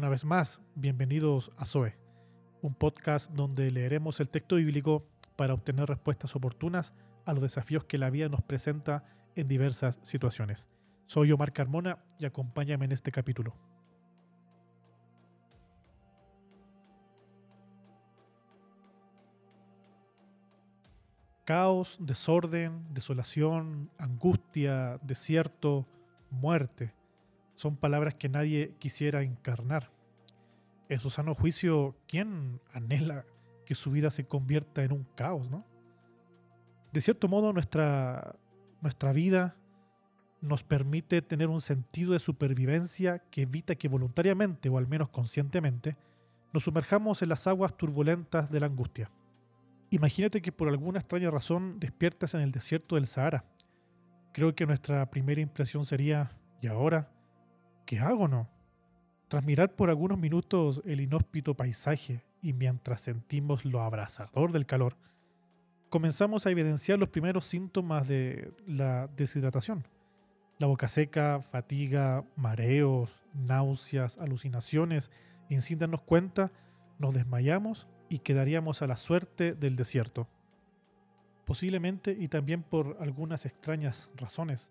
Una vez más, bienvenidos a Zoe, un podcast donde leeremos el texto bíblico para obtener respuestas oportunas a los desafíos que la vida nos presenta en diversas situaciones. Soy Omar Carmona y acompáñame en este capítulo. Caos, desorden, desolación, angustia, desierto, muerte son palabras que nadie quisiera encarnar. En su sano juicio, ¿quién anhela que su vida se convierta en un caos, no? De cierto modo, nuestra, nuestra vida nos permite tener un sentido de supervivencia que evita que voluntariamente, o al menos conscientemente, nos sumerjamos en las aguas turbulentas de la angustia. Imagínate que por alguna extraña razón despiertas en el desierto del Sahara. Creo que nuestra primera impresión sería, ¿y ahora? ¿Qué hago no? Tras mirar por algunos minutos el inhóspito paisaje y mientras sentimos lo abrasador del calor, comenzamos a evidenciar los primeros síntomas de la deshidratación. La boca seca, fatiga, mareos, náuseas, alucinaciones, y sin darnos cuenta, nos desmayamos y quedaríamos a la suerte del desierto. Posiblemente y también por algunas extrañas razones.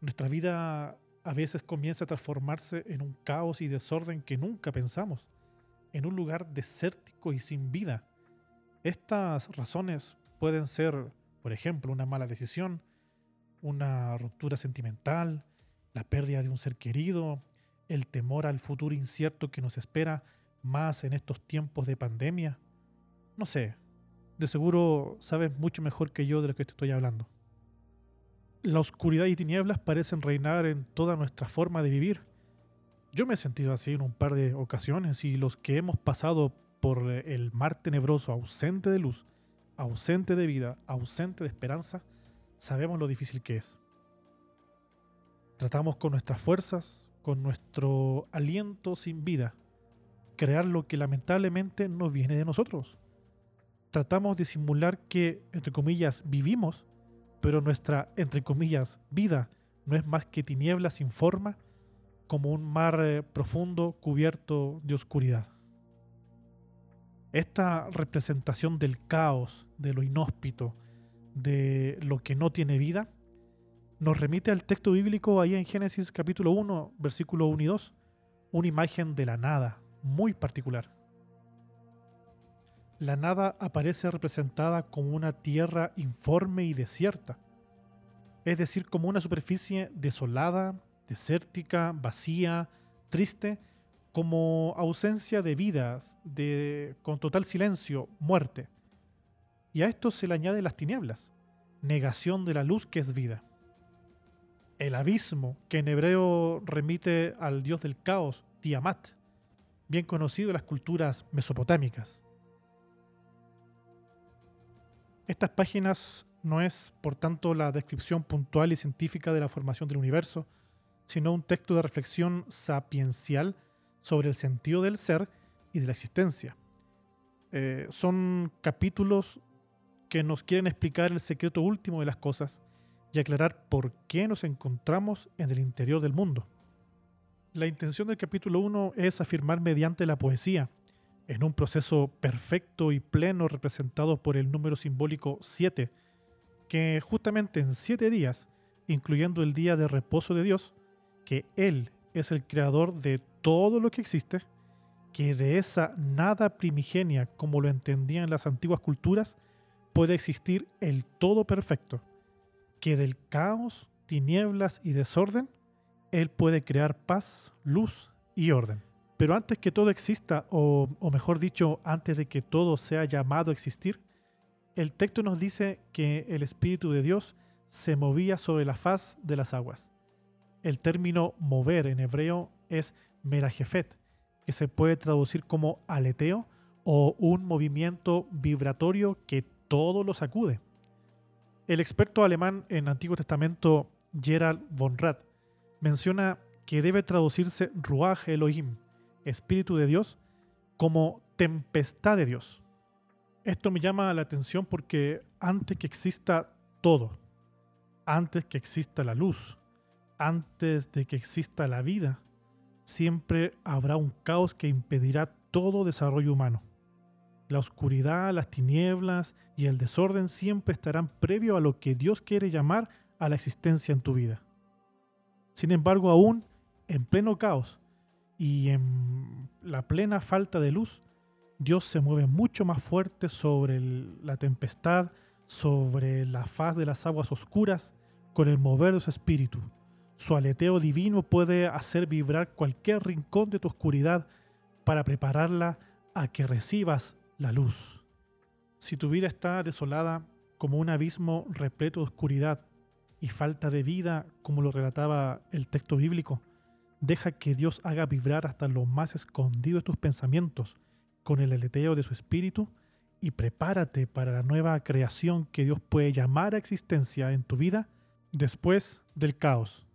Nuestra vida a veces comienza a transformarse en un caos y desorden que nunca pensamos, en un lugar desértico y sin vida. Estas razones pueden ser, por ejemplo, una mala decisión, una ruptura sentimental, la pérdida de un ser querido, el temor al futuro incierto que nos espera más en estos tiempos de pandemia. No sé, de seguro sabes mucho mejor que yo de lo que te estoy hablando la oscuridad y tinieblas parecen reinar en toda nuestra forma de vivir. Yo me he sentido así en un par de ocasiones y los que hemos pasado por el mar tenebroso ausente de luz, ausente de vida, ausente de esperanza, sabemos lo difícil que es. Tratamos con nuestras fuerzas, con nuestro aliento sin vida, crear lo que lamentablemente no viene de nosotros. Tratamos de simular que, entre comillas, vivimos pero nuestra, entre comillas, vida no es más que tiniebla sin forma, como un mar eh, profundo cubierto de oscuridad. Esta representación del caos, de lo inhóspito, de lo que no tiene vida, nos remite al texto bíblico ahí en Génesis capítulo 1, versículo 1 y 2, una imagen de la nada muy particular. La nada aparece representada como una tierra informe y desierta, es decir, como una superficie desolada, desértica, vacía, triste, como ausencia de vidas, de, con total silencio, muerte. Y a esto se le añade las tinieblas, negación de la luz que es vida. El abismo, que en hebreo remite al dios del caos, Tiamat, bien conocido en las culturas mesopotámicas. Estas páginas no es, por tanto, la descripción puntual y científica de la formación del universo, sino un texto de reflexión sapiencial sobre el sentido del ser y de la existencia. Eh, son capítulos que nos quieren explicar el secreto último de las cosas y aclarar por qué nos encontramos en el interior del mundo. La intención del capítulo 1 es afirmar mediante la poesía, en un proceso perfecto y pleno representado por el número simbólico 7, que justamente en siete días, incluyendo el día de reposo de Dios, que Él es el creador de todo lo que existe, que de esa nada primigenia como lo entendían las antiguas culturas, puede existir el todo perfecto, que del caos, tinieblas y desorden, Él puede crear paz, luz y orden. Pero antes que todo exista, o, mejor dicho, antes de que todo sea llamado a existir, el texto nos dice que el Espíritu de Dios se movía sobre la faz de las aguas. El término mover en hebreo es merajefet, que se puede traducir como aleteo o un movimiento vibratorio que todo lo sacude. El experto alemán en Antiguo Testamento Gerald von Rath menciona que debe traducirse Ruach Elohim, Espíritu de Dios, como tempestad de Dios. Esto me llama la atención porque antes que exista todo, antes que exista la luz, antes de que exista la vida, siempre habrá un caos que impedirá todo desarrollo humano. La oscuridad, las tinieblas y el desorden siempre estarán previo a lo que Dios quiere llamar a la existencia en tu vida. Sin embargo, aún en pleno caos y en la plena falta de luz, Dios se mueve mucho más fuerte sobre la tempestad, sobre la faz de las aguas oscuras, con el mover de su espíritu. Su aleteo divino puede hacer vibrar cualquier rincón de tu oscuridad para prepararla a que recibas la luz. Si tu vida está desolada como un abismo repleto de oscuridad y falta de vida, como lo relataba el texto bíblico, deja que Dios haga vibrar hasta lo más escondido de tus pensamientos con el aleteo de su espíritu y prepárate para la nueva creación que Dios puede llamar a existencia en tu vida después del caos.